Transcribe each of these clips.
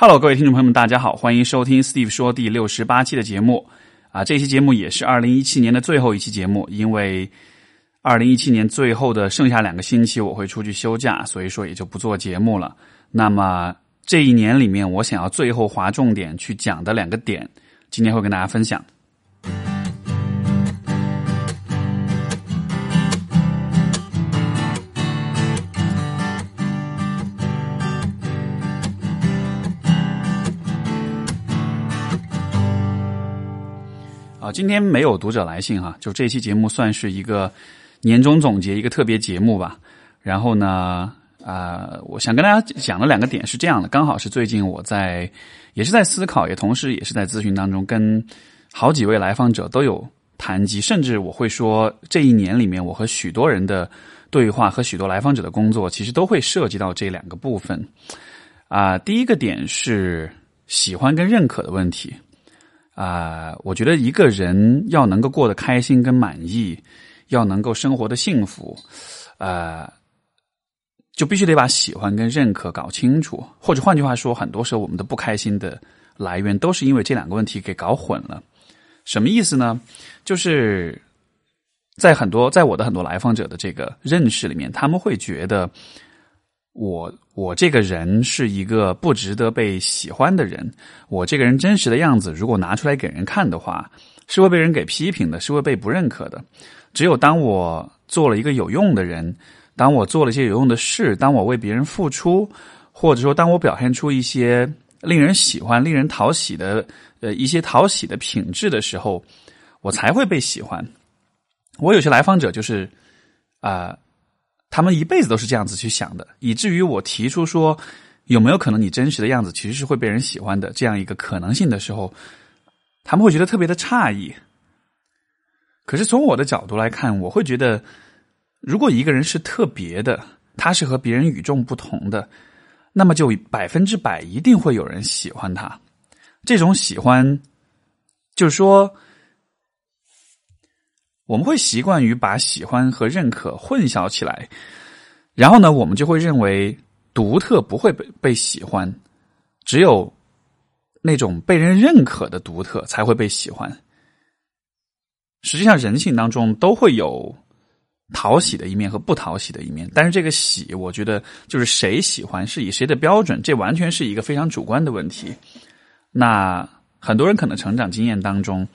Hello，各位听众朋友们，大家好，欢迎收听 Steve 说第六十八期的节目啊。这期节目也是二零一七年的最后一期节目，因为二零一七年最后的剩下两个星期我会出去休假，所以说也就不做节目了。那么这一年里面，我想要最后划重点去讲的两个点，今天会跟大家分享。今天没有读者来信哈，就这期节目算是一个年终总结，一个特别节目吧。然后呢，啊，我想跟大家讲的两个点是这样的，刚好是最近我在也是在思考，也同时也是在咨询当中，跟好几位来访者都有谈及，甚至我会说，这一年里面我和许多人的对话和许多来访者的工作，其实都会涉及到这两个部分。啊，第一个点是喜欢跟认可的问题。啊，我觉得一个人要能够过得开心跟满意，要能够生活的幸福，呃，就必须得把喜欢跟认可搞清楚。或者换句话说，很多时候我们的不开心的来源都是因为这两个问题给搞混了。什么意思呢？就是在很多在我的很多来访者的这个认识里面，他们会觉得。我我这个人是一个不值得被喜欢的人，我这个人真实的样子，如果拿出来给人看的话，是会被人给批评的，是会被不认可的。只有当我做了一个有用的人，当我做了一些有用的事，当我为别人付出，或者说当我表现出一些令人喜欢、令人讨喜的呃一些讨喜的品质的时候，我才会被喜欢。我有些来访者就是啊。他们一辈子都是这样子去想的，以至于我提出说，有没有可能你真实的样子其实是会被人喜欢的这样一个可能性的时候，他们会觉得特别的诧异。可是从我的角度来看，我会觉得，如果一个人是特别的，他是和别人与众不同的，那么就百分之百一定会有人喜欢他。这种喜欢，就是说。我们会习惯于把喜欢和认可混淆起来，然后呢，我们就会认为独特不会被被喜欢，只有那种被人认可的独特才会被喜欢。实际上，人性当中都会有讨喜的一面和不讨喜的一面，但是这个喜，我觉得就是谁喜欢是以谁的标准，这完全是一个非常主观的问题。那很多人可能成长经验当中，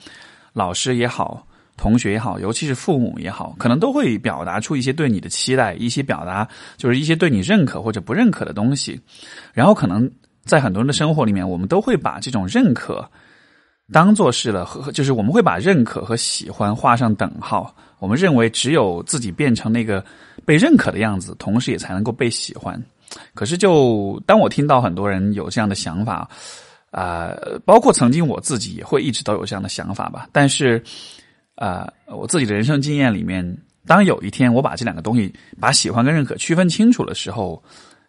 老师也好。同学也好，尤其是父母也好，可能都会表达出一些对你的期待，一些表达就是一些对你认可或者不认可的东西。然后，可能在很多人的生活里面，我们都会把这种认可当做是了和，就是我们会把认可和喜欢画上等号。我们认为，只有自己变成那个被认可的样子，同时也才能够被喜欢。可是，就当我听到很多人有这样的想法，啊，包括曾经我自己也会一直都有这样的想法吧，但是。啊，我自己的人生经验里面，当有一天我把这两个东西，把喜欢跟认可区分清楚的时候，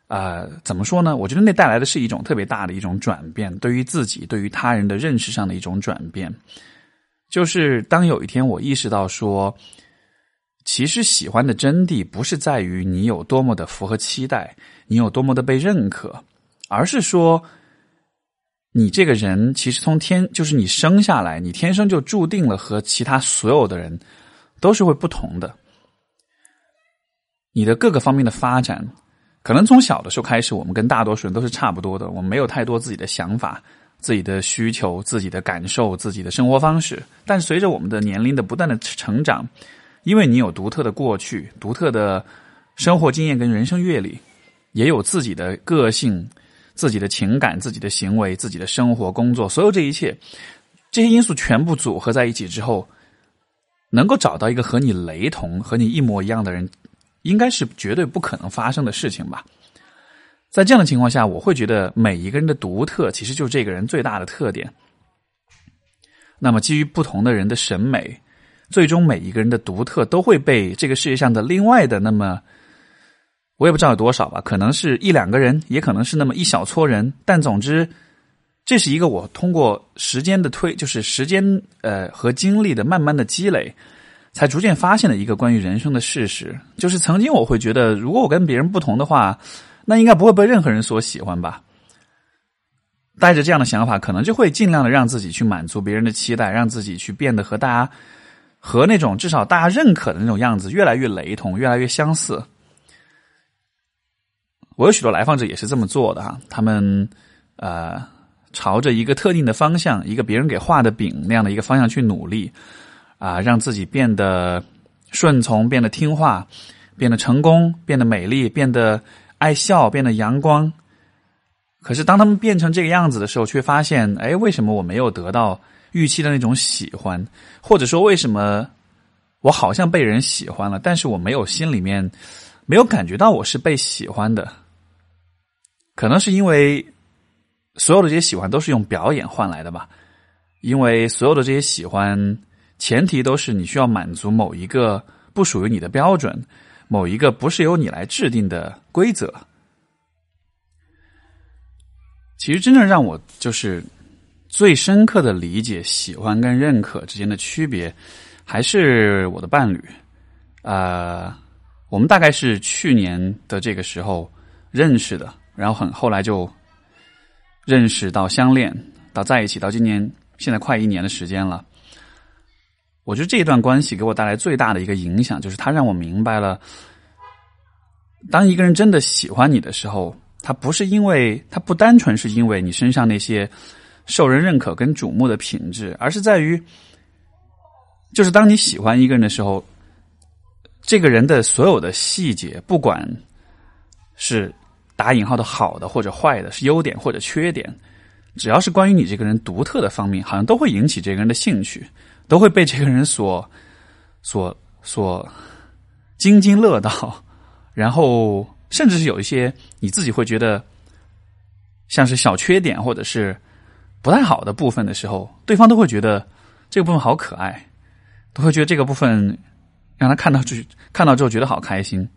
啊，怎么说呢？我觉得那带来的是一种特别大的一种转变，对于自己、对于他人的认识上的一种转变。就是当有一天我意识到说，其实喜欢的真谛不是在于你有多么的符合期待，你有多么的被认可，而是说。你这个人其实从天就是你生下来，你天生就注定了和其他所有的人都是会不同的。你的各个方面的发展，可能从小的时候开始，我们跟大多数人都是差不多的。我们没有太多自己的想法、自己的需求、自己的感受、自己的生活方式。但随着我们的年龄的不断的成长，因为你有独特的过去、独特的生活经验跟人生阅历，也有自己的个性。自己的情感、自己的行为、自己的生活、工作，所有这一切，这些因素全部组合在一起之后，能够找到一个和你雷同、和你一模一样的人，应该是绝对不可能发生的事情吧。在这样的情况下，我会觉得每一个人的独特，其实就是这个人最大的特点。那么，基于不同的人的审美，最终每一个人的独特都会被这个世界上的另外的那么。我也不知道有多少吧，可能是一两个人，也可能是那么一小撮人。但总之，这是一个我通过时间的推，就是时间呃和经历的慢慢的积累，才逐渐发现的一个关于人生的事实。就是曾经我会觉得，如果我跟别人不同的话，那应该不会被任何人所喜欢吧。带着这样的想法，可能就会尽量的让自己去满足别人的期待，让自己去变得和大家和那种至少大家认可的那种样子越来越雷同，越来越相似。我有许多来访者也是这么做的哈，他们呃朝着一个特定的方向，一个别人给画的饼那样的一个方向去努力啊，让自己变得顺从，变得听话，变得成功，变得美丽，变得爱笑，变得阳光。可是当他们变成这个样子的时候，却发现，哎，为什么我没有得到预期的那种喜欢？或者说，为什么我好像被人喜欢了，但是我没有心里面没有感觉到我是被喜欢的？可能是因为所有的这些喜欢都是用表演换来的吧，因为所有的这些喜欢，前提都是你需要满足某一个不属于你的标准，某一个不是由你来制定的规则。其实真正让我就是最深刻的理解喜欢跟认可之间的区别，还是我的伴侣。啊，我们大概是去年的这个时候认识的。然后很后来就认识到相恋到在一起到今年现在快一年的时间了。我觉得这一段关系给我带来最大的一个影响，就是他让我明白了，当一个人真的喜欢你的时候，他不是因为他不单纯是因为你身上那些受人认可跟瞩目的品质，而是在于，就是当你喜欢一个人的时候，这个人的所有的细节，不管是。打引号的好的或者坏的，是优点或者缺点，只要是关于你这个人独特的方面，好像都会引起这个人的兴趣，都会被这个人所所所津津乐道。然后，甚至是有一些你自己会觉得像是小缺点或者是不太好的部分的时候，对方都会觉得这个部分好可爱，都会觉得这个部分让他看到就看到之后觉得好开心，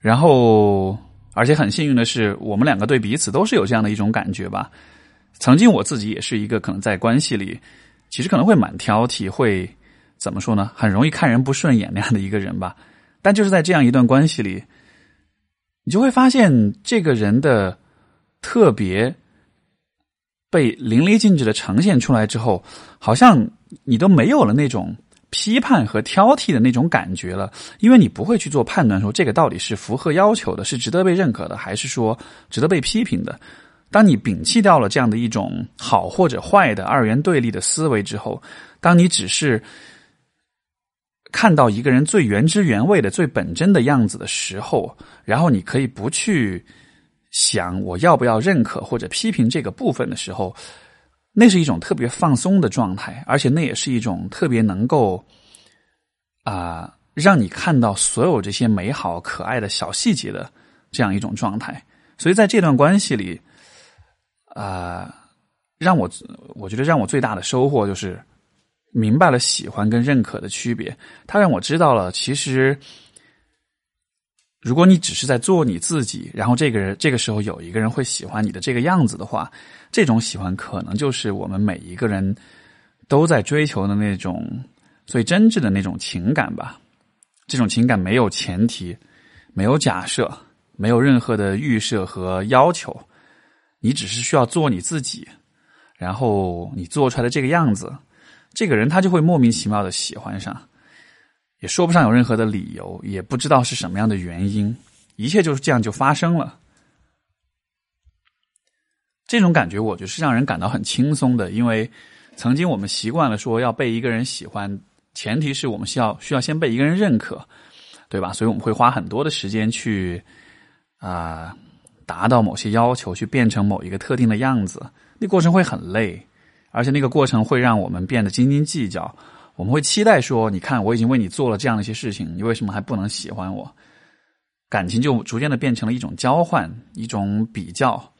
然后。而且很幸运的是，我们两个对彼此都是有这样的一种感觉吧。曾经我自己也是一个可能在关系里，其实可能会蛮挑剔，会怎么说呢？很容易看人不顺眼那样的一个人吧。但就是在这样一段关系里，你就会发现这个人的特别被淋漓尽致的呈现出来之后，好像你都没有了那种。批判和挑剔的那种感觉了，因为你不会去做判断，说这个到底是符合要求的，是值得被认可的，还是说值得被批评的。当你摒弃掉了这样的一种好或者坏的二元对立的思维之后，当你只是看到一个人最原汁原味的、最本真的样子的时候，然后你可以不去想我要不要认可或者批评这个部分的时候。那是一种特别放松的状态，而且那也是一种特别能够啊让你看到所有这些美好可爱的小细节的这样一种状态。所以在这段关系里，啊，让我我觉得让我最大的收获就是明白了喜欢跟认可的区别。他让我知道了，其实。如果你只是在做你自己，然后这个人这个时候有一个人会喜欢你的这个样子的话，这种喜欢可能就是我们每一个人都在追求的那种最真挚的那种情感吧。这种情感没有前提，没有假设，没有任何的预设和要求，你只是需要做你自己，然后你做出来的这个样子，这个人他就会莫名其妙的喜欢上。也说不上有任何的理由，也不知道是什么样的原因，一切就是这样就发生了。这种感觉，我觉得是让人感到很轻松的，因为曾经我们习惯了说要被一个人喜欢，前提是我们需要需要先被一个人认可，对吧？所以我们会花很多的时间去啊达到某些要求，去变成某一个特定的样子，那过程会很累，而且那个过程会让我们变得斤斤计较。我们会期待说：“你看，我已经为你做了这样的一些事情，你为什么还不能喜欢我？”感情就逐渐的变成了一种交换，一种比较。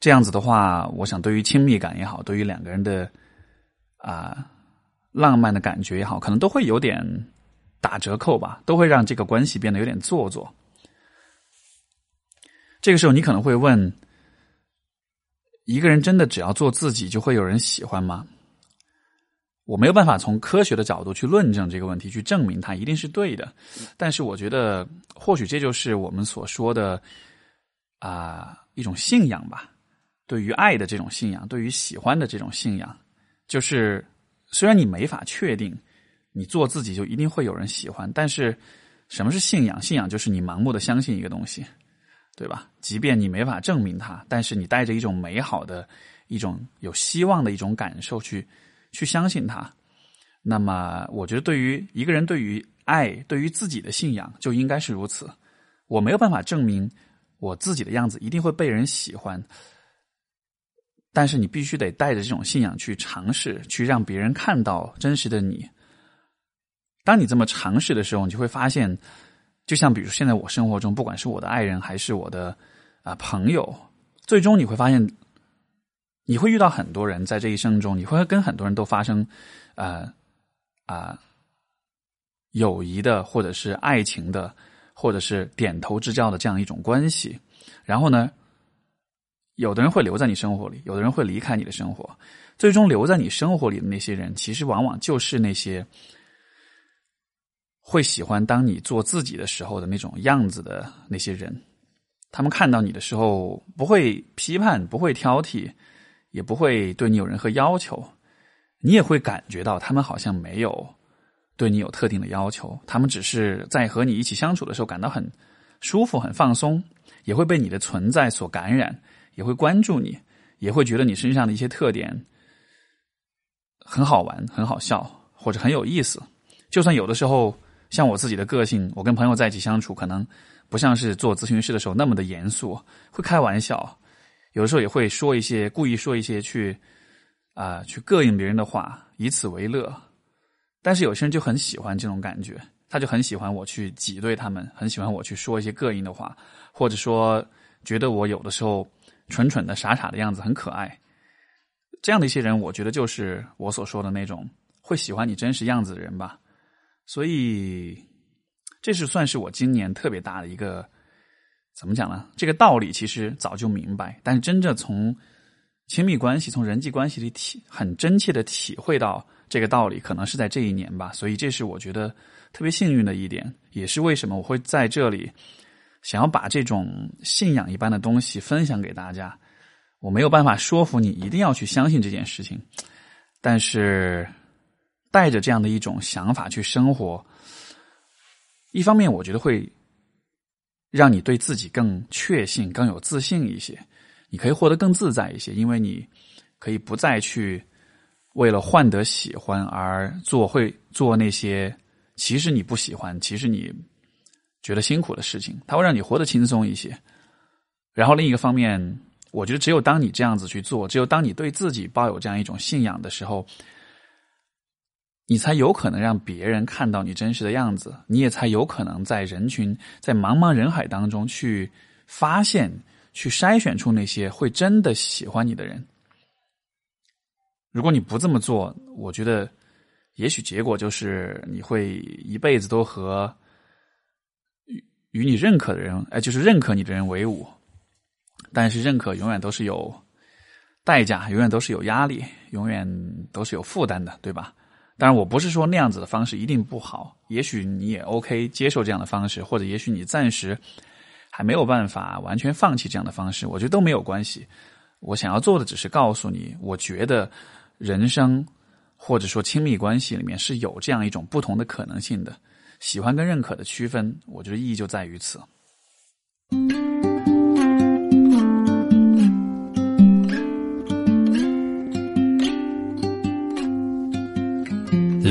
这样子的话，我想对于亲密感也好，对于两个人的啊浪漫的感觉也好，可能都会有点打折扣吧，都会让这个关系变得有点做作。这个时候，你可能会问：一个人真的只要做自己，就会有人喜欢吗？我没有办法从科学的角度去论证这个问题，去证明它一定是对的。但是我觉得，或许这就是我们所说的啊，一种信仰吧，对于爱的这种信仰，对于喜欢的这种信仰，就是虽然你没法确定你做自己就一定会有人喜欢，但是什么是信仰？信仰就是你盲目的相信一个东西，对吧？即便你没法证明它，但是你带着一种美好的、一种有希望的一种感受去去相信他。那么，我觉得对于一个人，对于爱，对于自己的信仰，就应该是如此。我没有办法证明我自己的样子一定会被人喜欢，但是你必须得带着这种信仰去尝试，去让别人看到真实的你。当你这么尝试的时候，你就会发现，就像比如现在我生活中，不管是我的爱人还是我的啊朋友，最终你会发现，你会遇到很多人，在这一生中，你会跟很多人都发生啊啊友谊的，或者是爱情的。或者是点头之交的这样一种关系，然后呢，有的人会留在你生活里，有的人会离开你的生活。最终留在你生活里的那些人，其实往往就是那些会喜欢当你做自己的时候的那种样子的那些人。他们看到你的时候，不会批判，不会挑剔，也不会对你有任何要求。你也会感觉到他们好像没有。对你有特定的要求，他们只是在和你一起相处的时候感到很舒服、很放松，也会被你的存在所感染，也会关注你，也会觉得你身上的一些特点很好玩、很好笑或者很有意思。就算有的时候，像我自己的个性，我跟朋友在一起相处，可能不像是做咨询师的时候那么的严肃，会开玩笑，有时候也会说一些故意说一些去啊去膈应别人的话，以此为乐。但是有些人就很喜欢这种感觉，他就很喜欢我去挤兑他们，很喜欢我去说一些膈应的话，或者说觉得我有的时候蠢蠢的、傻傻的样子很可爱。这样的一些人，我觉得就是我所说的那种会喜欢你真实样子的人吧。所以，这是算是我今年特别大的一个怎么讲呢？这个道理其实早就明白，但是真正从亲密关系、从人际关系里体很真切的体会到。这个道理可能是在这一年吧，所以这是我觉得特别幸运的一点，也是为什么我会在这里想要把这种信仰一般的东西分享给大家。我没有办法说服你一定要去相信这件事情，但是带着这样的一种想法去生活，一方面我觉得会让你对自己更确信、更有自信一些，你可以活得更自在一些，因为你可以不再去。为了换得喜欢而做，会做那些其实你不喜欢、其实你觉得辛苦的事情，它会让你活得轻松一些。然后另一个方面，我觉得只有当你这样子去做，只有当你对自己抱有这样一种信仰的时候，你才有可能让别人看到你真实的样子，你也才有可能在人群、在茫茫人海当中去发现、去筛选出那些会真的喜欢你的人。如果你不这么做，我觉得也许结果就是你会一辈子都和与与你认可的人，哎，就是认可你的人为伍。但是认可永远都是有代价，永远都是有压力，永远都是有负担的，对吧？当然，我不是说那样子的方式一定不好，也许你也 OK 接受这样的方式，或者也许你暂时还没有办法完全放弃这样的方式，我觉得都没有关系。我想要做的只是告诉你，我觉得。人生，或者说亲密关系里面是有这样一种不同的可能性的，喜欢跟认可的区分，我觉得意义就在于此。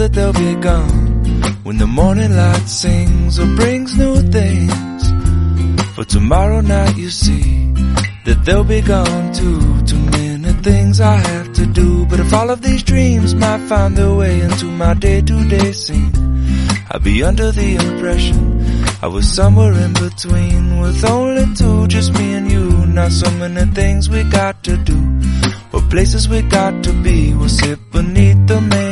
that they'll be gone when the morning light sings or brings new things. For tomorrow night you see that they'll be gone too. Too many things I have to do. But if all of these dreams might find their way into my day to day scene, I'd be under the impression I was somewhere in between with only two, just me and you. Not so many things we got to do, or places we got to be. We'll sit beneath the mango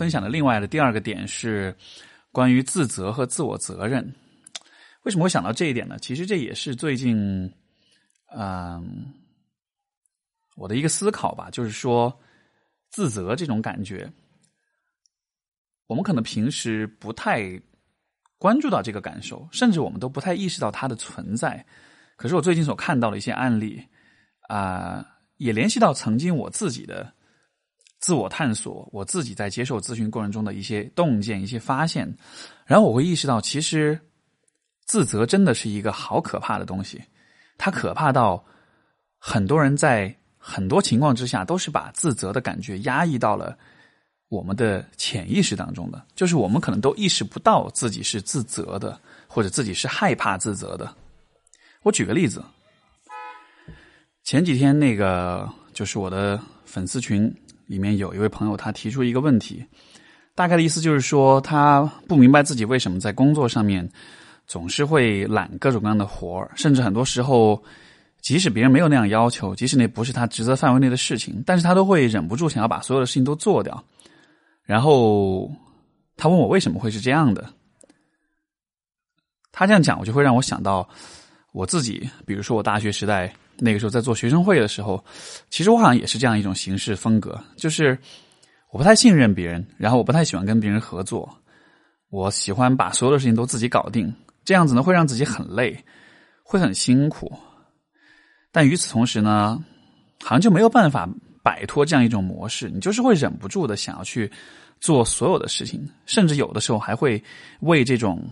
分享的另外的第二个点是关于自责和自我责任。为什么会想到这一点呢？其实这也是最近，嗯、我的一个思考吧，就是说自责这种感觉，我们可能平时不太关注到这个感受，甚至我们都不太意识到它的存在。可是我最近所看到的一些案例啊、也联系到曾经我自己的自我探索，我自己在接受咨询过程中的一些洞见、一些发现，然后我会意识到，其实自责真的是一个好可怕的东西，它可怕到很多人在很多情况之下都是把自责的感觉压抑到了我们的潜意识当中的，就是我们可能都意识不到自己是自责的，或者自己是害怕自责的。我举个例子，前几天那个就是我的粉丝群里面有一位朋友，他提出一个问题，大概的意思就是说，他不明白自己为什么在工作上面总是会揽各种各样的活儿，甚至很多时候，即使别人没有那样要求，即使那不是他职责范围内的事情，但是他都会忍不住想要把所有的事情都做掉。然后他问我为什么会是这样的，他这样讲，我就会让我想到我自己，比如说我大学时代那个时候在做学生会的时候，其实我好像也是这样一种行事风格，就是我不太信任别人，然后我不太喜欢跟别人合作，我喜欢把所有的事情都自己搞定，这样子呢会让自己很累，会很辛苦。但与此同时呢，好像就没有办法摆脱这样一种模式，你就是会忍不住的想要去做所有的事情，甚至有的时候还会为这种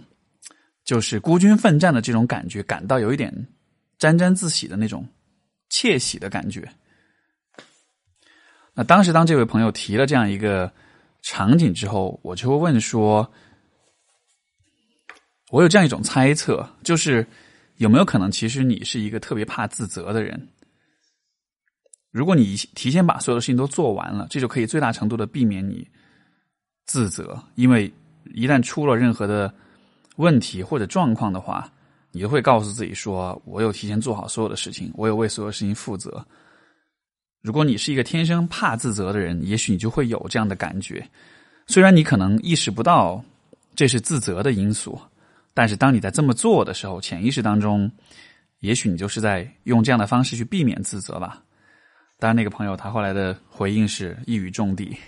就是孤军奋战的这种感觉感到有一点沾沾自喜的那种窃喜的感觉。那当时当这位朋友提了这样一个场景之后，我就会问说：“我有这样一种猜测，就是有没有可能，其实你是一个特别怕自责的人？如果你提前把所有的事情都做完了，这就可以最大程度的避免你自责，因为一旦出了任何的问题或者状况的话，你就会告诉自己说：我有提前做好所有的事情，我有为所有事情负责。如果你是一个天生怕自责的人，也许你就会有这样的感觉。虽然你可能意识不到这是自责的因素，但是当你在这么做的时候，潜意识当中，也许你就是在用这样的方式去避免自责吧。当然，那个朋友他后来的回应是一语中的，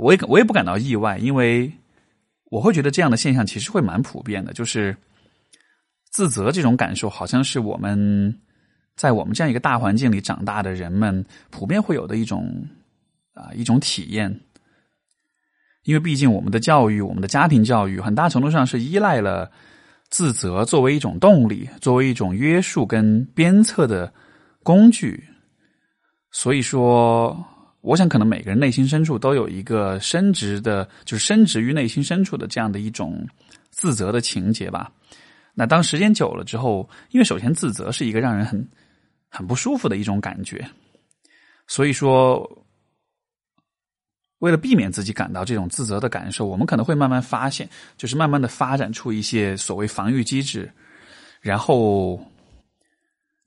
我也我也不感到意外，因为我会觉得这样的现象其实会蛮普遍的，就是自责这种感受，好像是我们在我们这样一个大环境里长大的人们普遍会有的一种啊一种体验。因为毕竟我们的教育，我们的家庭教育，很大程度上是依赖了自责作为一种动力，作为一种约束跟鞭策的工具。所以说，我想可能每个人内心深处都有一个深植的，就是深植于内心深处的这样的一种自责的情节吧。那当时间久了之后，因为首先自责是一个让人很很不舒服的一种感觉，所以说。为了避免自己感到这种自责的感受，我们可能会慢慢发现，就是慢慢的发展出一些所谓防御机制，然后，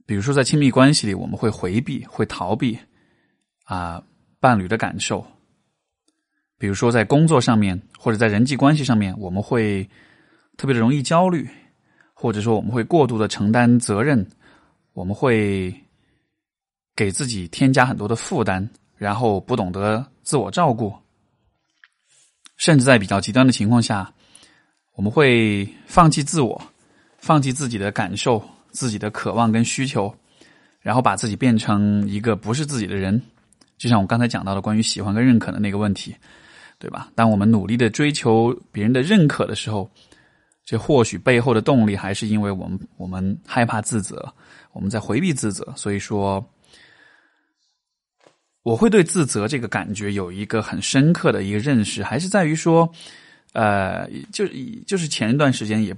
比如说在亲密关系里，我们会回避、会逃避啊伴侣的感受；，比如说在工作上面或者在人际关系上面，我们会特别的容易焦虑，或者说我们会过度的承担责任，我们会给自己添加很多的负担。然后不懂得自我照顾，甚至在比较极端的情况下，我们会放弃自我，放弃自己的感受、自己的渴望跟需求，然后把自己变成一个不是自己的人。就像我刚才讲到的关于喜欢跟认可的那个问题，对吧？当我们努力的追求别人的认可的时候，这或许背后的动力还是因为我们我们害怕自责，我们在回避自责，所以说。我会对自责这个感觉有一个很深刻的一个认识，还是在于说，呃，就就是前一段时间，也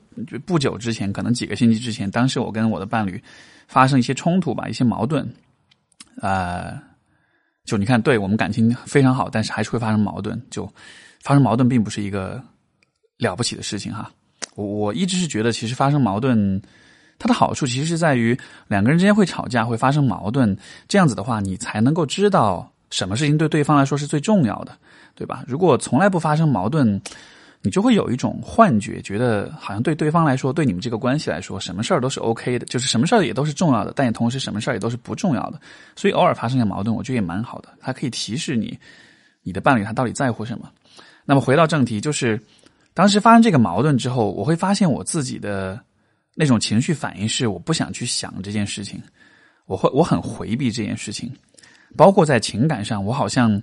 不久之前，可能几个星期之前，当时我跟我的伴侣发生一些冲突吧，一些矛盾，呃，就你看，对我们感情非常好，但是还是会发生矛盾，就发生矛盾并不是一个了不起的事情哈。我我一直是觉得，其实发生矛盾。它的好处其实是在于两个人之间会吵架，会发生矛盾，这样子的话，你才能够知道什么事情对对方来说是最重要的，对吧？如果从来不发生矛盾，你就会有一种幻觉，觉得好像对对方来说，对你们这个关系来说，什么事儿都是 OK 的，就是什么事儿也都是重要的，但也同时什么事儿也都是不重要的。所以偶尔发生点矛盾，我觉得也蛮好的，它可以提示你，你的伴侣他到底在乎什么。那么回到正题，就是当时发生这个矛盾之后，我会发现我自己的。那种情绪反应是我不想去想这件事情，我会我很回避这件事情，包括在情感上，我好像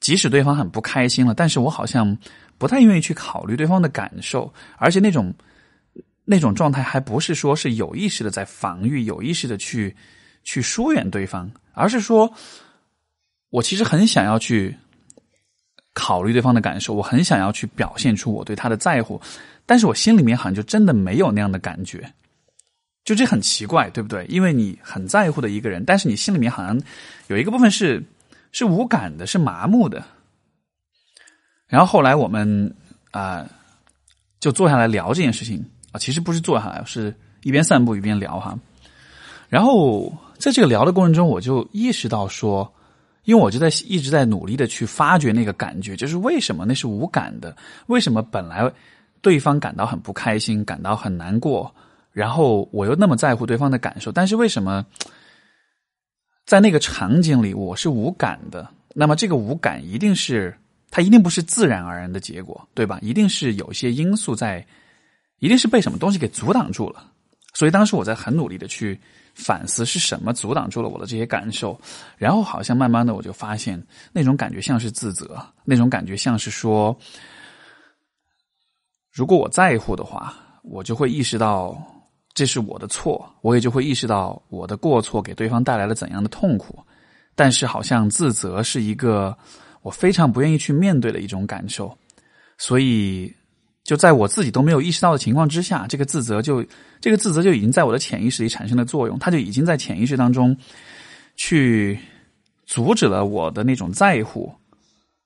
即使对方很不开心了，但是我好像不太愿意去考虑对方的感受，而且那种那种状态还不是说是有意识的在防御，有意识的去去疏远对方，而是说我其实很想要去考虑对方的感受，我很想要去表现出我对他的在乎。但是我心里面好像就真的没有那样的感觉，就这很奇怪，对不对？因为你很在乎的一个人，但是你心里面好像有一个部分是是无感的，是麻木的。然后后来我们啊就坐下来聊这件事情啊，其实不是坐下来，是一边散步一边聊哈。然后在这个聊的过程中，我就意识到说，因为我就在一直在努力的去发掘那个感觉，就是为什么那是无感的？为什么本来？对方感到很不开心，感到很难过，然后我又那么在乎对方的感受，但是为什么在那个场景里我是无感的？那么这个无感一定是它一定不是自然而然的结果，对吧？一定是有些因素在，一定是被什么东西给阻挡住了。所以当时我在很努力的去反思是什么阻挡住了我的这些感受，然后好像慢慢的我就发现那种感觉像是自责，那种感觉像是说。如果我在乎的话，我就会意识到这是我的错，我也就会意识到我的过错给对方带来了怎样的痛苦。但是，好像自责是一个我非常不愿意去面对的一种感受，所以就在我自己都没有意识到的情况之下，这个自责就这个自责就已经在我的潜意识里产生了作用，它就已经在潜意识当中去阻止了我的那种在乎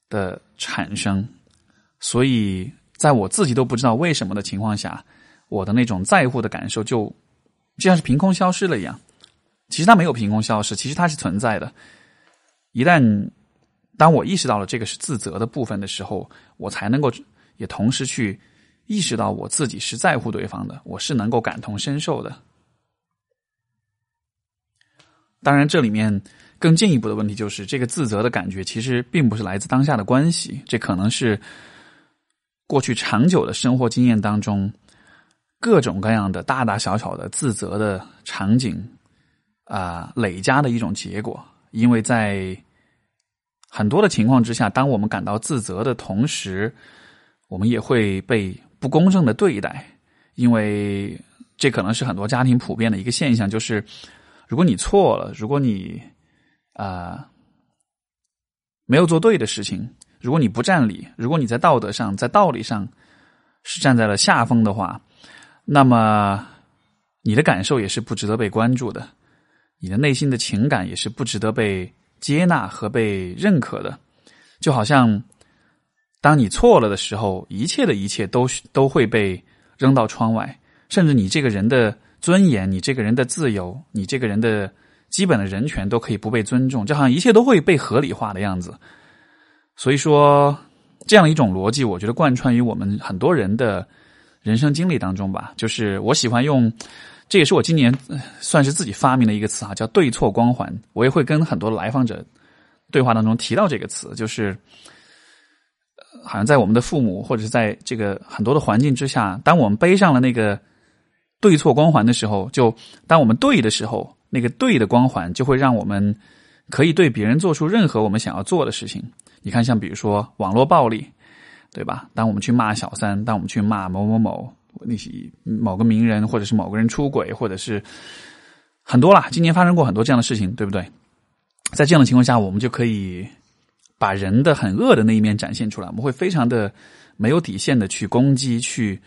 的产生，所以。在我自己都不知道为什么的情况下，我的那种在乎的感受就就像是凭空消失了一样。其实它没有凭空消失，其实它是存在的。一旦当我意识到了这个是自责的部分的时候，我才能够也同时去意识到我自己是在乎对方的，我是能够感同身受的。当然，这里面更进一步的问题就是，这个自责的感觉其实并不是来自当下的关系，这可能是。过去长久的生活经验当中，各种各样的大大小小的自责的场景啊、累加的一种结果。因为在很多的情况之下，当我们感到自责的同时，我们也会被不公正的对待。因为这可能是很多家庭普遍的一个现象，就是如果你错了，如果你啊、没有做对的事情，如果你不占理，如果你在道德上、在道理上是站在了下风的话，那么你的感受也是不值得被关注的，你的内心的情感也是不值得被接纳和被认可的。就好像当你错了的时候，一切的一切都都会被扔到窗外，甚至你这个人的尊严、你这个人的自由、你这个人的基本的人权都可以不被尊重，就好像一切都会被合理化的样子。所以说，这样一种逻辑，我觉得贯穿于我们很多人的人生经历当中吧。就是我喜欢用，这也是我今年算是自己发明的一个词啊，叫“对错光环”。我也会跟很多来访者对话当中提到这个词，就是好像在我们的父母或者是在这个很多的环境之下，当我们背上了那个对错光环的时候，就当我们对的时候，那个对的光环就会让我们可以对别人做出任何我们想要做的事情。你看，像比如说网络暴力，对吧？当我们去骂小三，当我们去骂某某某，那些某个名人，或者是某个人出轨，或者是很多啦，今年发生过很多这样的事情，对不对？在这样的情况下，我们就可以把人的很恶的那一面展现出来，我们会非常的没有底线的去攻击、去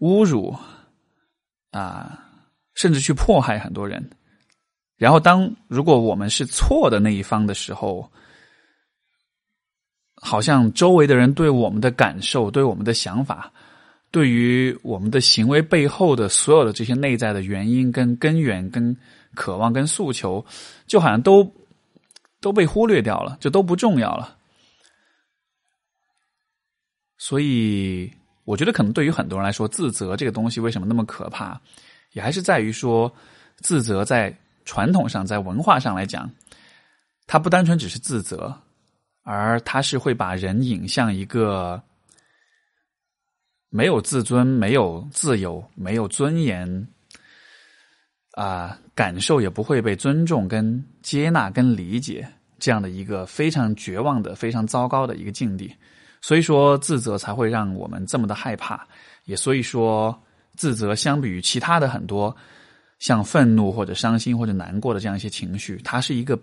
侮辱啊，甚至去迫害很多人。然后当如果我们是错的那一方的时候，好像周围的人对我们的感受、对我们的想法、对于我们的行为背后的所有的这些内在的原因、跟根源、跟渴望、跟诉求，就好像都都被忽略掉了，就都不重要了。所以，我觉得可能对于很多人来说，自责这个东西为什么那么可怕，也还是在于说，自责在传统上、在文化上来讲，它不单纯只是自责。而它是会把人引向一个没有自尊、没有自由、没有尊严啊、感受也不会被尊重、跟接纳、跟理解这样的一个非常绝望的、非常糟糕的一个境地。所以说，自责才会让我们这么的害怕。也所以说，自责相比于其他的很多像愤怒或者伤心或者难过的这样一些情绪，它是一个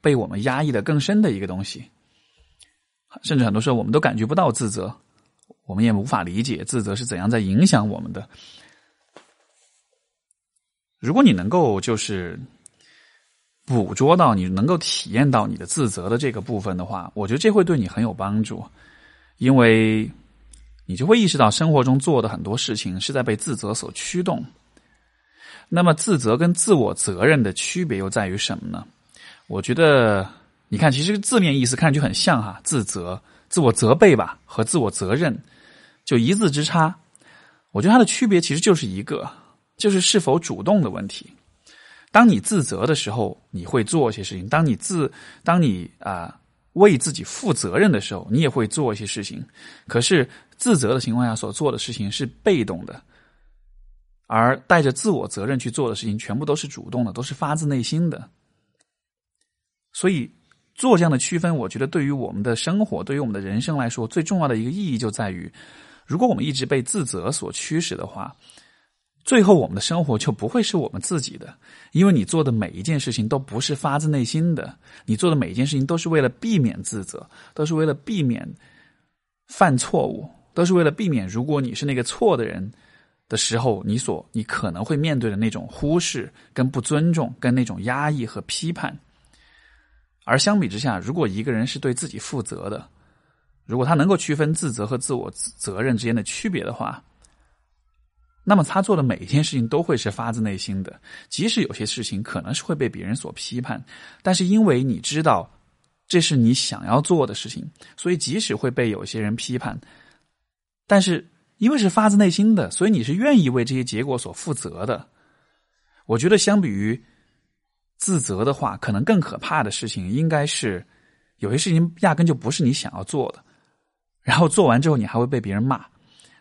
被我们压抑的更深的一个东西。甚至很多时候，我们都感觉不到自责，我们也无法理解自责是怎样在影响我们的。如果你能够就是捕捉到，你能够体验到你的自责的这个部分的话，我觉得这会对你很有帮助，因为你就会意识到生活中做的很多事情是在被自责所驱动。那么，自责跟自我责任的区别又在于什么呢？我觉得。你看，其实字面意思看上去很像哈，自责、自我责备吧，和自我责任就一字之差。我觉得它的区别其实就是一个，就是是否主动的问题。当你自责的时候，你会做一些事情；当你自，当你啊、为自己负责任的时候，你也会做一些事情。可是自责的情况下所做的事情是被动的，而带着自我责任去做的事情，全部都是主动的，都是发自内心的。所以。做这样的区分，我觉得对于我们的生活，对于我们的人生来说，最重要的一个意义就在于，如果我们一直被自责所驱使的话，最后我们的生活就不会是我们自己的，因为你做的每一件事情都不是发自内心的，你做的每一件事情都是为了避免自责，都是为了避免犯错误，都是为了避免如果你是那个错的人的时候，你所你可能会面对的那种忽视、跟不尊重、跟那种压抑和批判。而相比之下，如果一个人是对自己负责的，如果他能够区分自责和自我责任之间的区别的话，那么他做的每一件事情都会是发自内心的。即使有些事情可能是会被别人所批判，但是因为你知道这是你想要做的事情，所以即使会被有些人批判，但是因为是发自内心的，所以你是愿意为这些结果所负责的。我觉得相比于。自责的话，可能更可怕的事情应该是，有些事情压根就不是你想要做的，然后做完之后你还会被别人骂，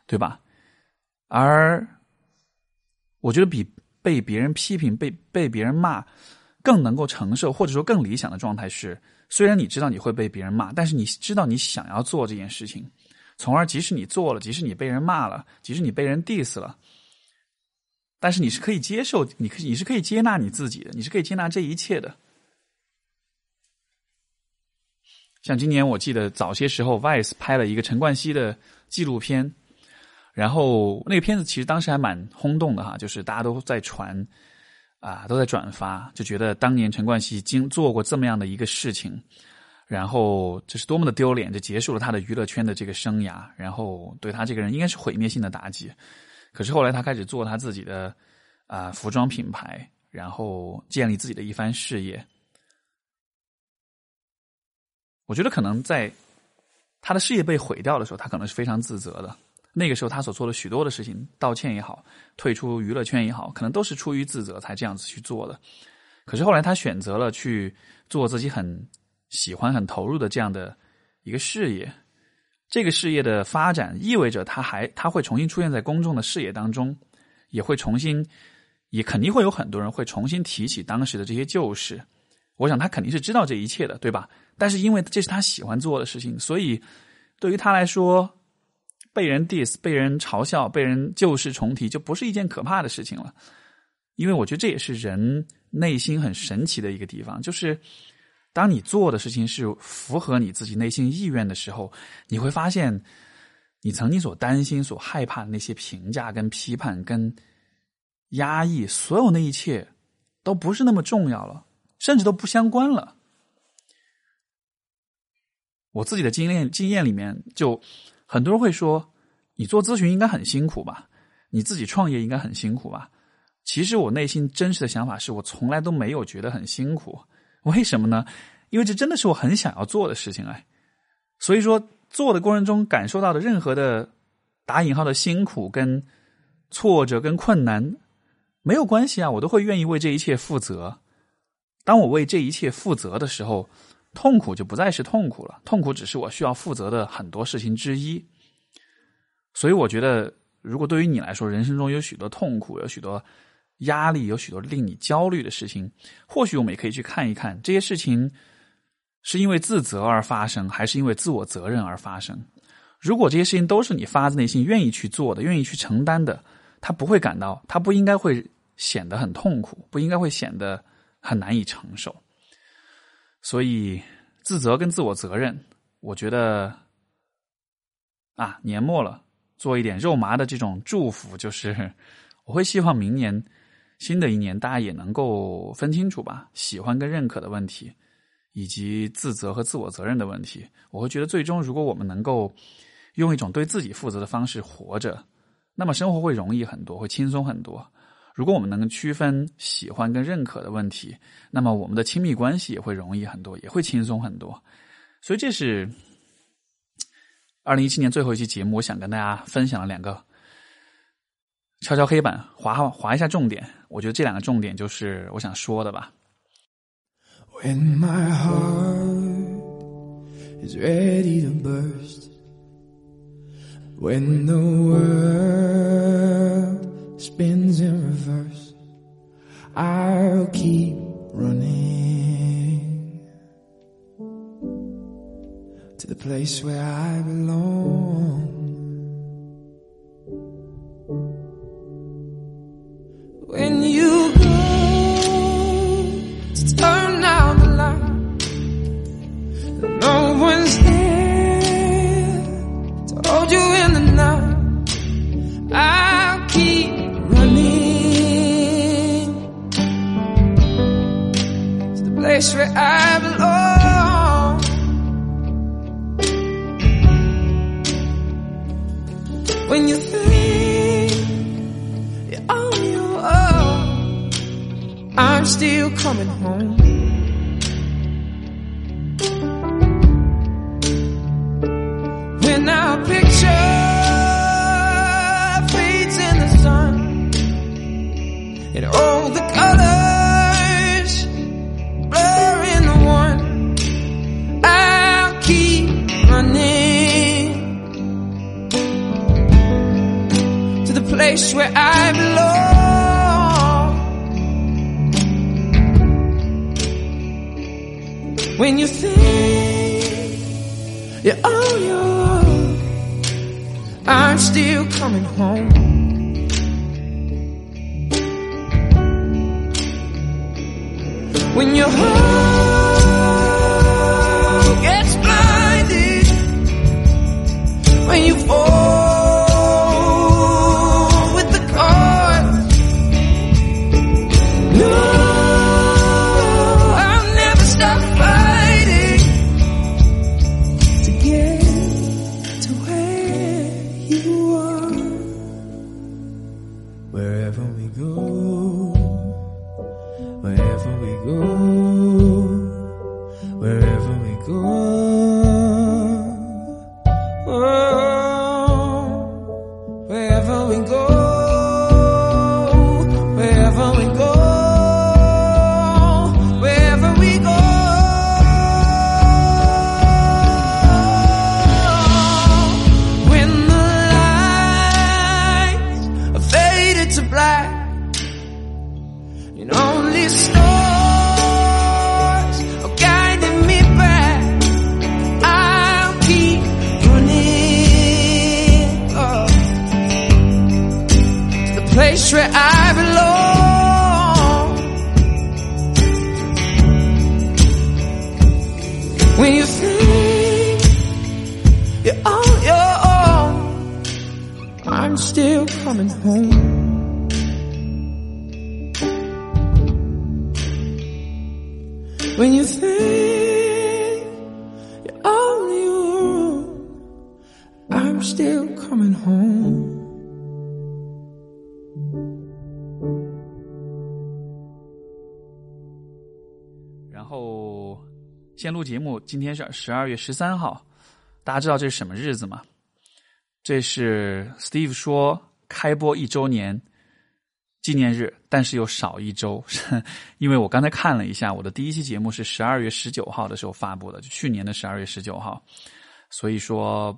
对吧？而我觉得比被别人批评、被被别人骂更能够承受，或者说更理想的状态是：虽然你知道你会被别人骂，但是你知道你想要做这件事情，从而即使你做了，即使你被人骂了，即使你被人 diss 了，但是你是可以接受，你可你是可以接纳你自己的，你是可以接纳这一切的。像今年我记得早些时候，Vice 拍了一个陈冠希的纪录片，然后那个片子其实当时还蛮轰动的哈，就是大家都在传啊，都在转发，就觉得当年陈冠希经做过这么样的一个事情，然后这是多么的丢脸，就结束了他的娱乐圈的这个生涯，然后对他这个人应该是毁灭性的打击。可是后来他开始做他自己的啊服装品牌，然后建立自己的一番事业。我觉得可能在他的事业被毁掉的时候，他可能是非常自责的。那个时候他所做的许多的事情，道歉也好，退出娱乐圈也好，可能都是出于自责才这样子去做的。可是后来他选择了去做自己很喜欢、很投入的这样的一个事业。这个事业的发展意味着他还他会重新出现在公众的视野当中，也会重新，也肯定会有很多人会重新提起当时的这些旧事。我想他肯定是知道这一切的，对吧？但是因为这是他喜欢做的事情，所以对于他来说，被人 diss、被人嘲笑、被人旧事重提，就不是一件可怕的事情了。因为我觉得这也是人内心很神奇的一个地方，就是当你做的事情是符合你自己内心意愿的时候，你会发现，你曾经所担心、所害怕的那些评价、跟批判、跟压抑，所有那一切都不是那么重要了。甚至都不相关了。我自己的经验经验里面，就很多人会说：“你做咨询应该很辛苦吧？你自己创业应该很辛苦吧？”其实我内心真实的想法是我从来都没有觉得很辛苦。为什么呢？因为这真的是我很想要做的事情哎。所以说，做的过程中感受到的任何的打引号的辛苦、跟挫折、跟困难，没有关系啊，我都会愿意为这一切负责。当我为这一切负责的时候，痛苦就不再是痛苦了。痛苦只是我需要负责的很多事情之一。所以，我觉得，如果对于你来说，人生中有许多痛苦，有许多压力，有许多令你焦虑的事情，或许我们也可以去看一看，这些事情是因为自责而发生，还是因为自我责任而发生。如果这些事情都是你发自内心愿意去做的，愿意去承担的，他不会感到，他不应该会显得很痛苦，不应该会显得。很难以承受，所以自责跟自我责任，我觉得啊，年末了，做一点肉麻的这种祝福，就是 我会希望明年新的一年，大家也能够分清楚吧，喜欢跟认可的问题，以及自责和自我责任的问题。我会觉得，最终如果我们能够用一种对自己负责的方式活着，那么生活会容易很多，会轻松很多。如果我们能区分喜欢跟认可的问题，那么我们的亲密关系也会容易很多，也会轻松很多。所以这是二零一七年最后一期节目，我想跟大家分享了两个敲敲黑板，划划一下重点。我觉得这两个重点就是我想说的吧。When my heart is ready to burst, when the world spins in reverse. I'll keep running to the place where I belong. Place where I belong. When you think you're on your own, I'm still coming home. When our place where I belong. When you think you're on your own, I'm still coming home. When you're home. When you think you're on your own, I'm still coming home. 录节目，今天是十二月十三号，大家知道这是什么日子吗？这是 Steve 说开播一周年纪念日，但是又少一周，因为我刚才看了一下，我的第一期节目是十二月十九号的时候发布的，就去年的十二月十九号，所以说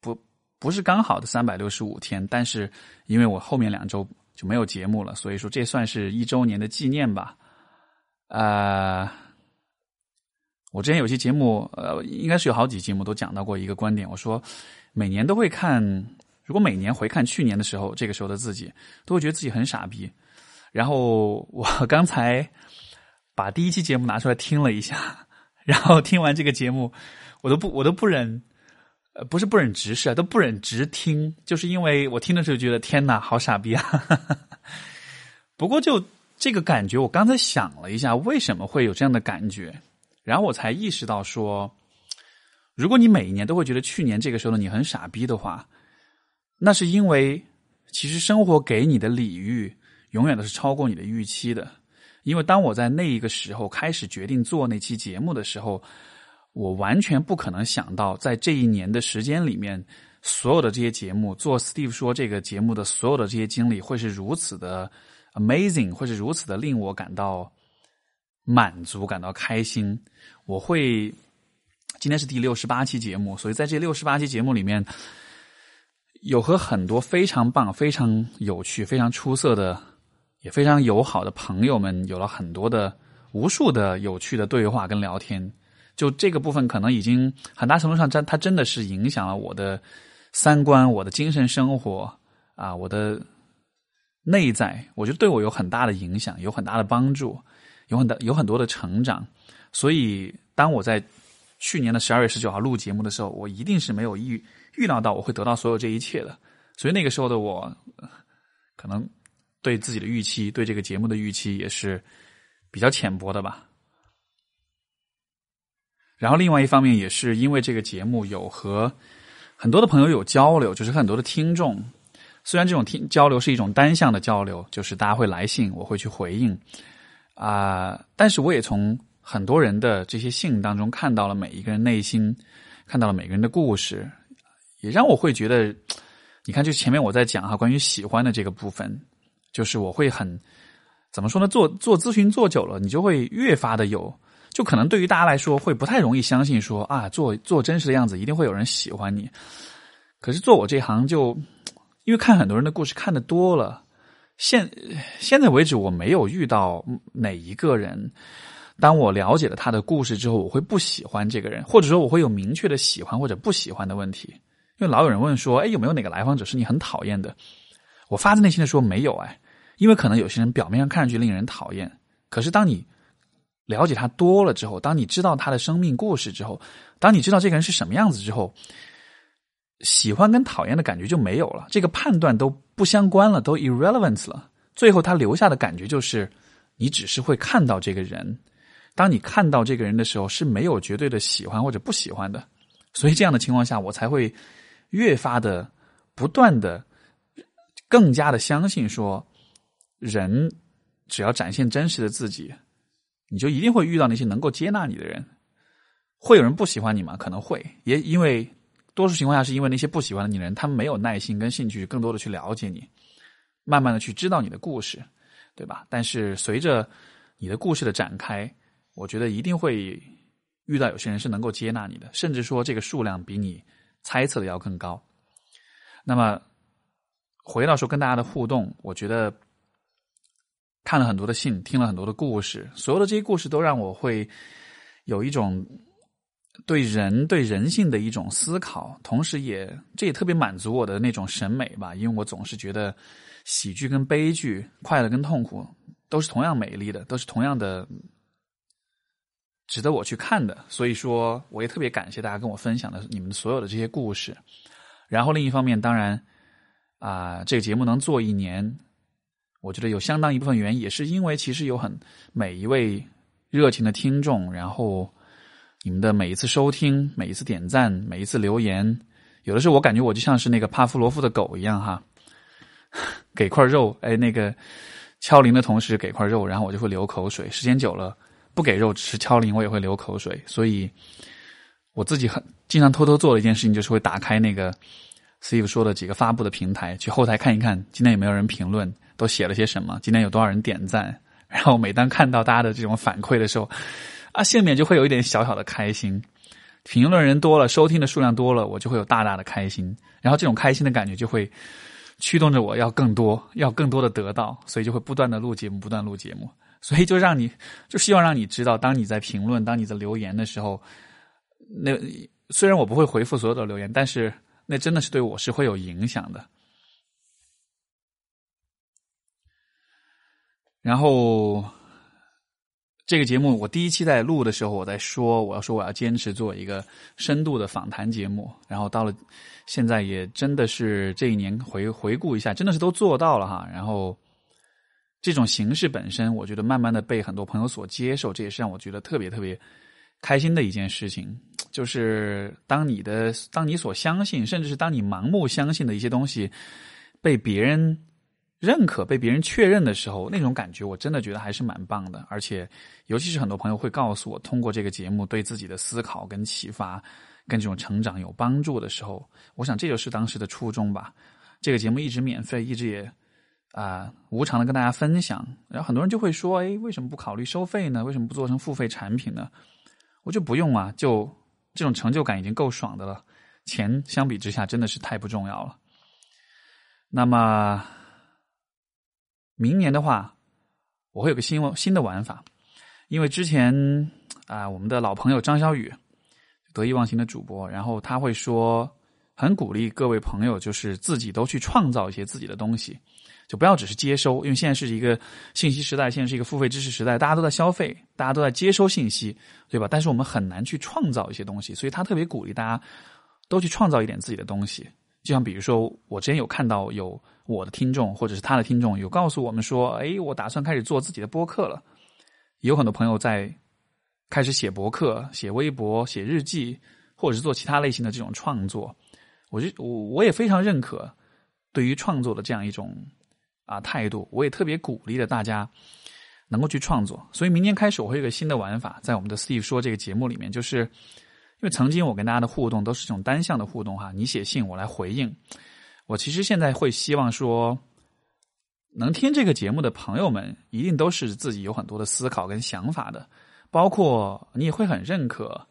不不是刚好的三百六十五天，但是因为我后面两周就没有节目了，所以说这算是一周年的纪念吧。呃，我之前有期节目，呃，应该是有好几节目都讲到过一个观点，我说每年都会看，如果每年回看去年的时候，这个时候的自己，都会觉得自己很傻逼。然后我 刚才把第一期节目拿出来听了一下，然后听完这个节目，我都不我都不忍，呃，不是不忍直视，都不忍直听，就是因为我听的时候觉得天哪，好傻逼啊！不过就这个感觉，我刚才想了一下，为什么会有这样的感觉，然后我才意识到说，如果你每一年都会觉得去年这个时候的你很傻逼的话，那是因为其实生活给你的礼遇永远都是超过你的预期的。因为当我在那一个时候开始决定做那期节目的时候，我完全不可能想到，在这一年的时间里面，所有的这些节目做 Steve 说这个节目的所有的这些经历会是如此的 amazing，会是如此的令我感到满足、感到开心。我会今天是第六十八期节目，所以在这六十八期节目里面，有和很多非常棒、非常有趣、非常出色的，也非常友好的朋友们，有了很多的无数的有趣的对话跟聊天。就这个部分，可能已经很大程度上，真它真的是影响了我的三观、我的精神生活啊，我的内在，我觉得对我有很大的影响，有很大的帮助，有很大有很多的成长。所以，当我在去年的十二月十九号录节目的时候，我一定是没有预预料到我会得到所有这一切的。所以那个时候的我，可能对自己的预期，对这个节目的预期也是比较浅薄的吧。然后另外一方面也是因为这个节目有和很多的朋友有交流，就是很多的听众。虽然这种听交流是一种单向的交流，就是大家会来信，我会去回应啊、但是我也从很多人的这些信当中看到了每一个人内心，看到了每个人的故事，也让我会觉得，你看，就前面我在讲哈，关于喜欢的这个部分，就是我会很怎么说呢？做做咨询做久了，你就会越发的有。就可能对于大家来说，会不太容易相信说啊，做做真实的样子，一定会有人喜欢你。可是做我这行就，因为看很多人的故事看的多了，现现在为止，我没有遇到哪一个人当我了解了他的故事之后，我会不喜欢这个人，或者说我会有明确的喜欢或者不喜欢的问题。因为老有人问说：“哎，有没有哪个来访者是你很讨厌的？”我发自内心的说没有哎，因为可能有些人表面上看上去令人讨厌，可是当你了解他多了之后，当你知道他的生命故事之后，当你知道这个人是什么样子之后，喜欢跟讨厌的感觉就没有了，这个判断都不相关了，都 irrelevant 了。最后他留下的感觉就是，你只是会看到这个人。当你看到这个人的时候，是没有绝对的喜欢或者不喜欢的。所以这样的情况下，我才会越发的不断的。更加的相信说，人只要展现真实的自己，你就一定会遇到那些能够接纳你的人。会有人不喜欢你吗？可能会，也因为多数情况下是因为那些不喜欢你的人，他们没有耐心跟兴趣，更多的去了解你，慢慢的去知道你的故事，对吧？但是随着你的故事的展开，我觉得一定会遇到有些人是能够接纳你的，甚至说这个数量比你猜测的要更高。那么。回到说跟大家的互动，我觉得看了很多的信，听了很多的故事，所有的这些故事都让我会有一种对人对人性的一种思考，同时也这也特别满足我的那种审美吧，因为我总是觉得喜剧跟悲剧、快乐跟痛苦都是同样美丽的，都是同样的值得我去看的。所以说，我也特别感谢大家跟我分享的你们所有的这些故事。然后另一方面，当然。啊，这个节目能做一年，我觉得有相当一部分原因，也是因为其实有很每一位热情的听众，然后你们的每一次收听、每一次点赞、每一次留言，有的时候我感觉我就像是那个帕夫罗夫的狗一样哈，给块肉，哎，那个敲铃的同时给块肉，然后我就会流口水。时间久了，不给肉，只是敲铃，我也会流口水。所以我自己很经常偷偷做的一件事情，就是会打开那个。Steve 说的几个发布的平台，去后台看一看，今天有没有人评论，都写了些什么？今天有多少人点赞？然后每当看到大家的这种反馈的时候，啊，心里面就会有一点小小的开心。评论人多了，收听的数量多了，我就会有大大的开心。然后这种开心的感觉就会驱动着我要更多，要更多的得到，所以就会不断的录节目，不断录节目。所以就让你，就希望让你知道，当你在评论，当你在留言的时候，那虽然我不会回复所有的留言，但是。那真的是对我是会有影响的。然后，这个节目我第一期在录的时候，我在说我要说我要坚持做一个深度的访谈节目。然后到了现在，也真的是这一年回回顾一下，真的是都做到了哈。然后这种形式本身，我觉得慢慢的被很多朋友所接受，这也是让我觉得特别特别。开心的一件事情，就是当你的当你所相信，甚至是当你盲目相信的一些东西被别人认可、被别人确认的时候，那种感觉我真的觉得还是蛮棒的。而且，尤其是很多朋友会告诉我，通过这个节目对自己的思考跟启发、跟这种成长有帮助的时候，我想这就是当时的初衷吧。这个节目一直免费，一直也啊无偿的跟大家分享。然后很多人就会说：“哎，为什么不考虑收费呢？为什么不做成付费产品呢？”我就不用啊，就这种成就感已经够爽的了，钱相比之下真的是太不重要了。那么明年的话，我会有个新新的玩法，因为之前啊，我们的老朋友张小雨，得意忘形的主播，然后他会说，很鼓励各位朋友，就是自己都去创造一些自己的东西。就不要只是接收，因为现在是一个信息时代，现在是一个付费知识时代，大家都在消费，大家都在接收信息，对吧？但是我们很难去创造一些东西，所以他特别鼓励大家都去创造一点自己的东西。就像比如说，我之前有看到有我的听众或者是他的听众有告诉我们说：“哎，我打算开始做自己的播客了。”有很多朋友在开始写博客、写微博、写日记，或者是做其他类型的这种创作。我就我我也非常认可对于创作的这样一种。啊，态度我也特别鼓励着大家能够去创作，所以明年开始我会有个新的玩法，在我们的 Steve 说这个节目里面，就是因为曾经我跟大家的互动都是这种单向的互动哈，你写信我来回应。我其实现在会希望说，能听这个节目的朋友们，一定都是自己有很多的思考跟想法的，包括你也会很认可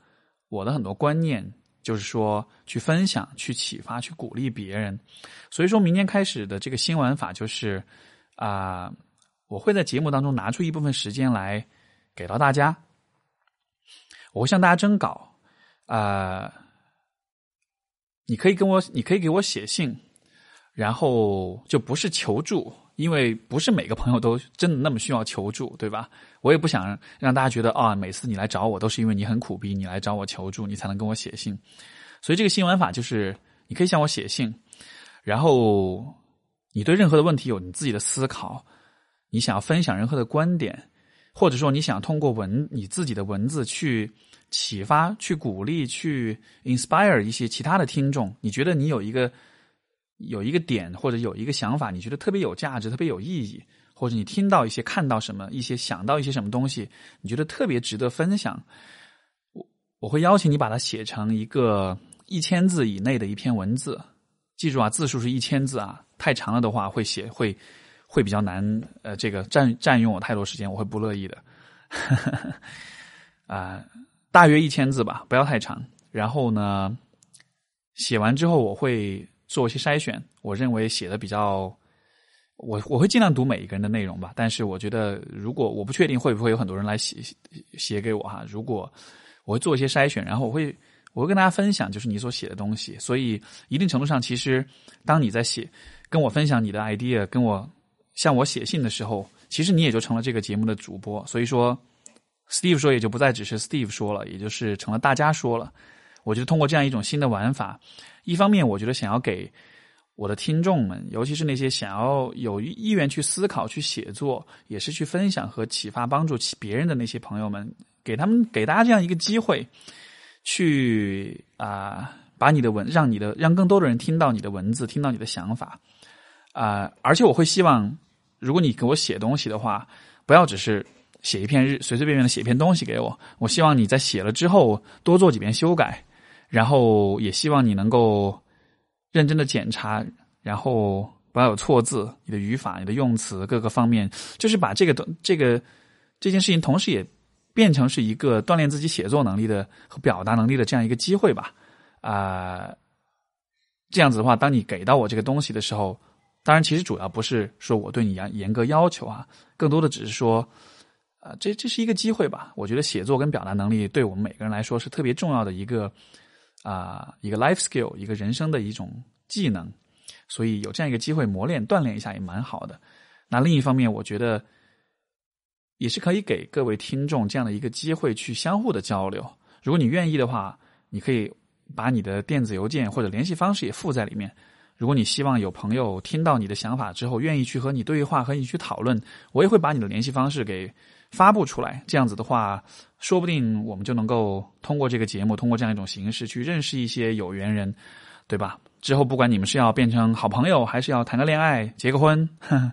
我的很多观念。就是说，去分享、去启发、去鼓励别人。所以说明年开始的这个新玩法就是，啊，我会在节目当中拿出一部分时间来给到大家，我会向大家征稿啊、你可以跟我，你可以给我写信，然后就不是求助，因为不是每个朋友都真的那么需要求助，对吧？我也不想让大家觉得啊、每次你来找我都是因为你很苦逼，你来找我求助，你才能跟我写信。所以这个新玩法就是，你可以向我写信，然后你对任何的问题有你自己的思考，你想要分享任何的观点，或者说你想通过文你自己的文字去启发、去鼓励、去 inspire 一些其他的听众，你觉得你有一个有一个点或者有一个想法，你觉得特别有价值、特别有意义，或者你听到一些、看到什么、一些想到一些什么东西，你觉得特别值得分享，我我会邀请你把它写成一个一千字以内的一篇文字。记住啊，字数是一千字啊，太长了的话会写会会比较难，呃，这个占占用我太多时间，我会不乐意的。啊、大约一千字吧，不要太长。然后呢，写完之后我会做一些筛选，我认为写的比较，我我会尽量读每一个人的内容吧。但是我觉得，如果我不确定会不会有很多人来写写给我哈，如果我会做一些筛选，然后我会我会跟大家分享，就是你所写的东西。所以一定程度上，其实当你在写跟我分享你的 idea，跟我向我写信的时候，其实你也就成了这个节目的主播。所以说，Steve 说也就不再只是 Steve 说了，也就是成了大家说了。我觉得通过这样一种新的玩法，一方面我觉得想要给我的听众们，尤其是那些想要有意愿去思考、去写作，也是去分享和启发、帮助其别人的那些朋友们，给他们给大家这样一个机会，去啊、把你的文让你的让更多的人听到你的文字，听到你的想法。啊、而且我会希望，如果你给我写东西的话，不要只是写一篇日随随便便的写一篇东西给我，我希望你在写了之后多做几遍修改，然后也希望你能够认真的检查，然后不要有错字，你的语法、你的用词各个方面，就是把这个东这个这件事情，同时也变成是一个锻炼自己写作能力的和表达能力的这样一个机会吧。啊、这样子的话，当你给到我这个东西的时候，当然其实主要不是说我对你严严格要求啊，更多的只是说。啊，这这是一个机会吧？我觉得写作跟表达能力对我们每个人来说是特别重要的一个啊、一个 life skill，一个人生的一种技能，所以有这样一个机会磨练锻炼一下也蛮好的。那另一方面，我觉得也是可以给各位听众这样的一个机会去相互的交流。如果你愿意的话，你可以把你的电子邮件或者联系方式也附在里面。如果你希望有朋友听到你的想法之后，愿意去和你对话、和你去讨论，我也会把你的联系方式给发布出来。这样子的话，说不定我们就能够通过这个节目，通过这样一种形式去认识一些有缘人，对吧？之后不管你们是要变成好朋友，还是要谈个恋爱、结个婚，呵 呵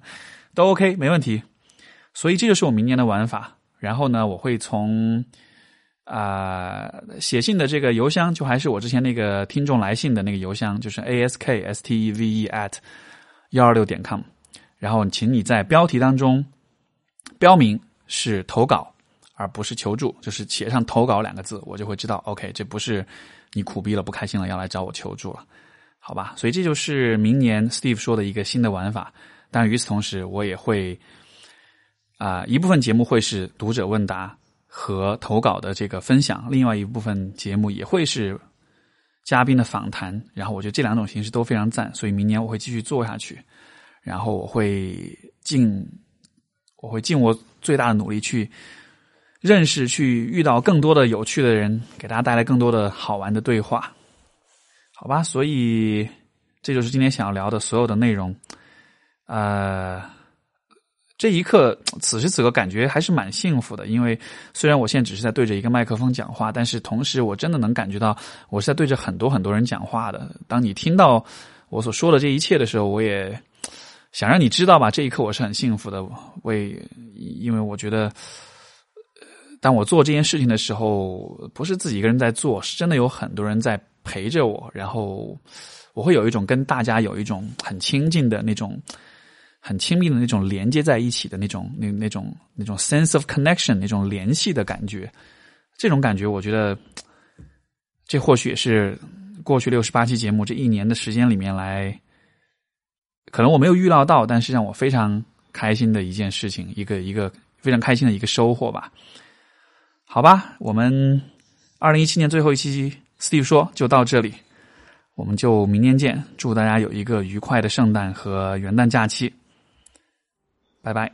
都 OK，没问题。所以这就是我明年的玩法。然后呢，我会从啊、写信的这个邮箱，就还是我之前那个听众来信的那个邮箱，就是 a s k s t e v e at 幺二六点 com。然后，请你在标题当中标明是投稿，而不是求助，就是写上“投稿”两个字，我就会知道，OK，这不是你苦逼了、不开心了要来找我求助了，好吧？所以这就是明年 Steve 说的一个新的玩法。但与此同时，我也会啊、一部分节目会是读者问答和投稿的这个分享，另外一部分节目也会是嘉宾的访谈。然后我觉得这两种形式都非常赞，所以明年我会继续做下去。然后我会尽我会尽我最大的努力去认识、去遇到更多的有趣的人，给大家带来更多的好玩的对话。好吧，所以这就是今天想要聊的所有的内容。呃，这一刻，此时此刻感觉还是蛮幸福的，因为虽然我现在只是在对着一个麦克风讲话，但是同时我真的能感觉到我是在对着很多很多人讲话的。当你听到我所说的这一切的时候，我也想让你知道吧，这一刻我是很幸福的，为因为我觉得。当我做这件事情的时候，不是自己一个人在做，是真的有很多人在陪着我，然后我会有一种跟大家有一种很亲近的那种、很亲密的那种连接在一起的那种、那那种、那种 sense of connection 那种联系的感觉。这种感觉，我觉得这或许也是过去六十八期节目这一年的时间里面来，可能我没有预料到，但是让我非常开心的一件事情，一个一个非常开心的一个收获吧。好吧，我们二零一七年最后一期 Steve 说就到这里，我们就明年见。祝大家有一个愉快的圣诞和元旦假期，拜拜。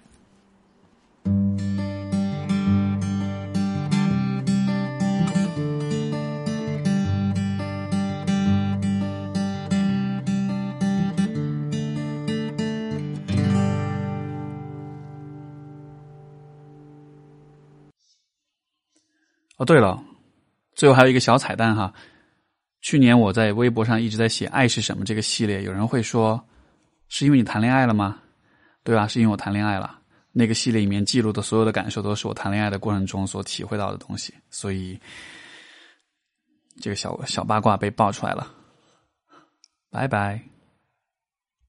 哦，对了，最后还有一个小彩蛋哈。去年我在微博上一直在写“爱是什么”这个系列，有人会说，是因为你谈恋爱了吗？对吧？是因为我谈恋爱了。那个系列里面记录的所有的感受，都是我谈恋爱的过程中所体会到的东西。所以，这个小小八卦被爆出来了。拜拜。